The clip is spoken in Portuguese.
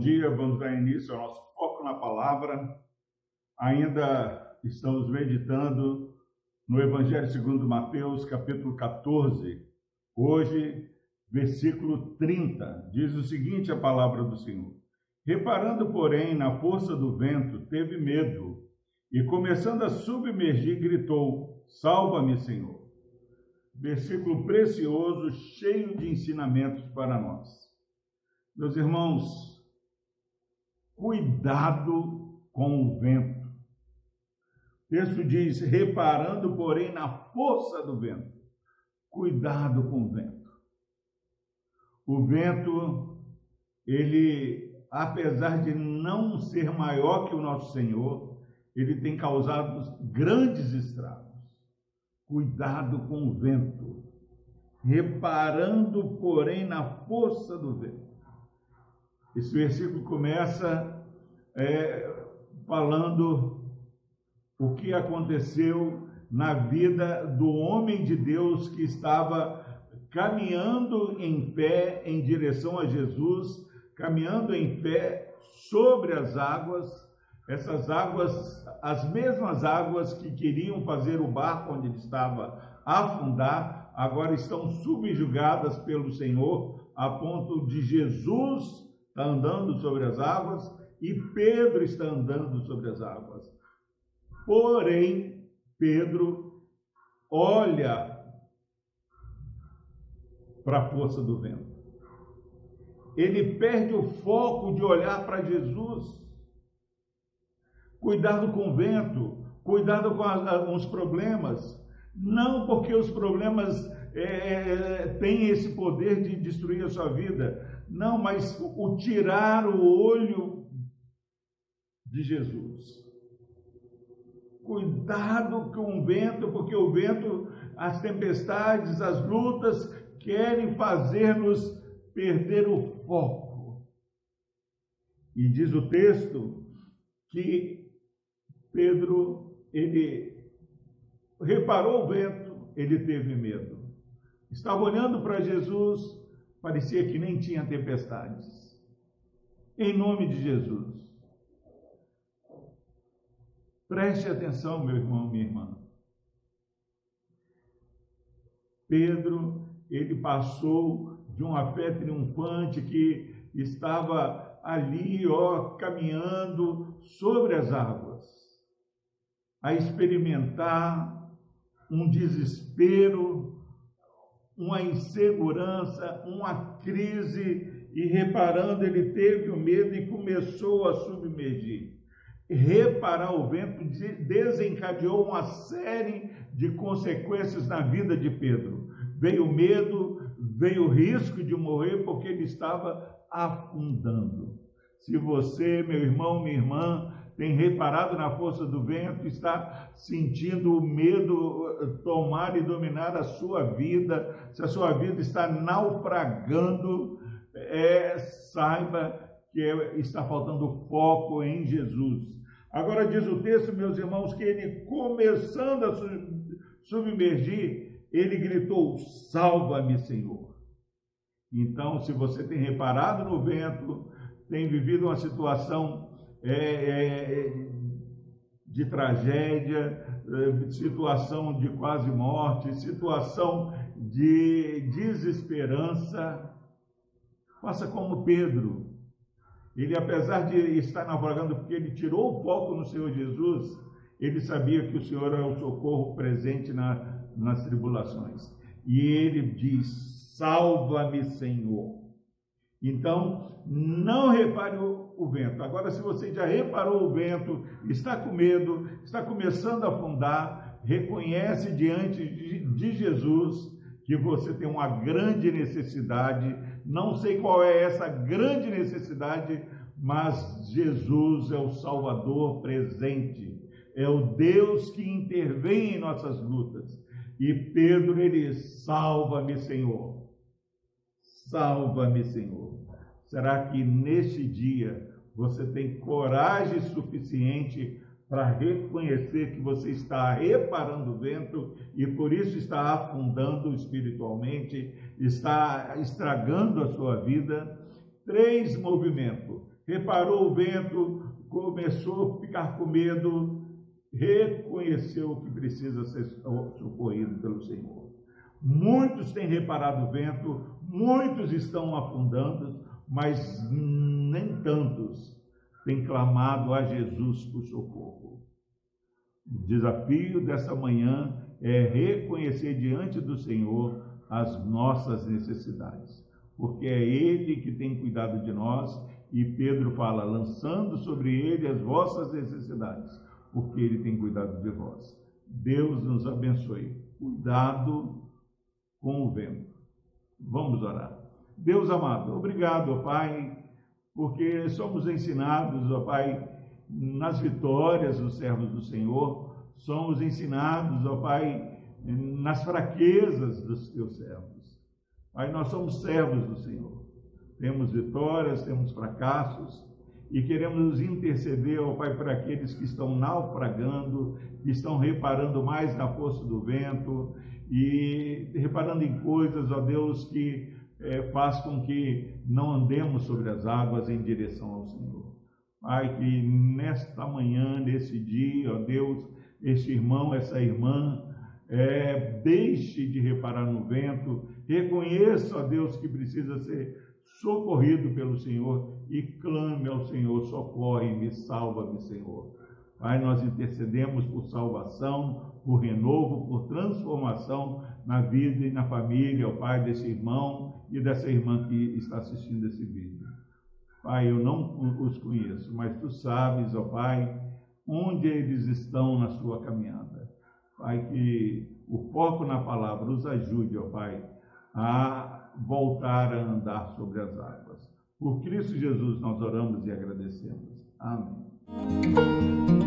dia, vamos dar início ao nosso foco na palavra. Ainda estamos meditando no Evangelho segundo Mateus, capítulo 14. Hoje, versículo 30, diz o seguinte a palavra do Senhor. Reparando, porém, na força do vento, teve medo e, começando a submergir, gritou: Salva-me, Senhor. Versículo precioso, cheio de ensinamentos para nós. Meus irmãos, cuidado com o vento. O texto diz: reparando, porém, na força do vento. Cuidado com o vento. O vento, ele, apesar de não ser maior que o nosso Senhor, ele tem causado grandes estragos. Cuidado com o vento. Reparando, porém, na força do vento. Esse versículo começa é, falando o que aconteceu na vida do homem de Deus que estava caminhando em fé em direção a Jesus, caminhando em fé sobre as águas, essas águas, as mesmas águas que queriam fazer o barco onde ele estava afundar, agora estão subjugadas pelo Senhor, a ponto de Jesus está andando sobre as águas e Pedro está andando sobre as águas. Porém, Pedro olha para a força do vento. Ele perde o foco de olhar para Jesus. Cuidado com o vento, cuidado com, a, com os problemas. Não porque os problemas é, é, têm esse poder de destruir a sua vida, não, mas o tirar o olho de Jesus. Cuidado com o vento, porque o vento, as tempestades, as lutas querem fazer-nos perder o foco. E diz o texto que Pedro, ele reparou o vento, ele teve medo. Estava olhando para Jesus, parecia que nem tinha tempestades. Em nome de Jesus. Preste atenção, meu irmão, minha irmã. Pedro, ele passou de uma fé triunfante que estava ali, ó, caminhando sobre as águas, a experimentar um desespero, uma insegurança, uma crise, e reparando, ele teve o medo e começou a submergir. Reparar o vento desencadeou uma série de consequências na vida de Pedro. Veio medo, veio o risco de morrer porque ele estava afundando. Se você, meu irmão, minha irmã, tem reparado na força do vento, está sentindo o medo eh, tomar e dominar a sua vida, se a sua vida está naufragando, é, saiba que está faltando foco em Jesus. Agora diz o texto, meus irmãos, que ele começando a submergir, ele gritou: Salva-me, Senhor. Então, se você tem reparado no vento, tem vivido uma situação é, é, de tragédia, é, situação de quase morte, situação de desesperança. Faça como Pedro. Ele, apesar de estar naufragando, porque ele tirou o foco no Senhor Jesus, ele sabia que o Senhor é o socorro presente na, nas tribulações. E ele diz: Salva-me, Senhor. Então, não repare o, o, vento. Agora, se você já reparou o vento, está com medo, está começando a afundar, reconhece diante de, de Jesus que você tem uma grande necessidade. Não sei qual é essa grande necessidade, mas Jesus é o Salvador presente, é o Deus que intervém em nossas lutas. E Pedro, ele salva-me, Senhor. Salva-me, Senhor. Será que neste dia você tem coragem suficiente para reconhecer que você está reparando o vento e por isso está afundando espiritualmente, está estragando a sua vida? Três movimentos: reparou o vento, começou a ficar com medo, reconheceu que precisa ser socorrido pelo Senhor. Muitos têm reparado o vento, muitos estão afundando, mas nem tantos têm clamado a Jesus por socorro. O desafio dessa manhã é reconhecer diante do Senhor as nossas necessidades, porque é Ele que tem cuidado de nós e Pedro fala, lançando sobre Ele as vossas necessidades, porque Ele tem cuidado de vós. Deus nos abençoe. Cuidado com o vento. Vamos orar. Deus amado, obrigado, Pai, porque somos ensinados, ó Pai, nas vitórias dos servos do Senhor, somos ensinados, ó Pai, nas fraquezas dos teus servos. Pai, nós somos servos do Senhor. Temos vitórias, temos fracassos e queremos interceder, ó Pai, para aqueles que estão naufragando, que estão reparando mais na força do vento e reparando em coisas, ó Deus, que é, faz com que não andemos sobre as águas em direção ao Senhor. Pai, que nesta manhã, nesse dia, ó Deus, este irmão, essa irmã, é, deixe de reparar no vento, reconheça, ó Deus, que precisa ser socorrido pelo Senhor e clame ao Senhor, socorre-me, salva-me, Senhor. Pai, nós intercedemos por salvação, por renovo, por transformação na vida e na família, ó Pai, desse irmão e dessa irmã que está assistindo esse vídeo. Pai, eu não os conheço, mas tu sabes, ó Pai, onde eles estão na sua caminhada. Pai, que o foco na palavra os ajude, ó Pai, a voltar a andar sobre as águas. Por Cristo Jesus nós oramos e agradecemos. Amém.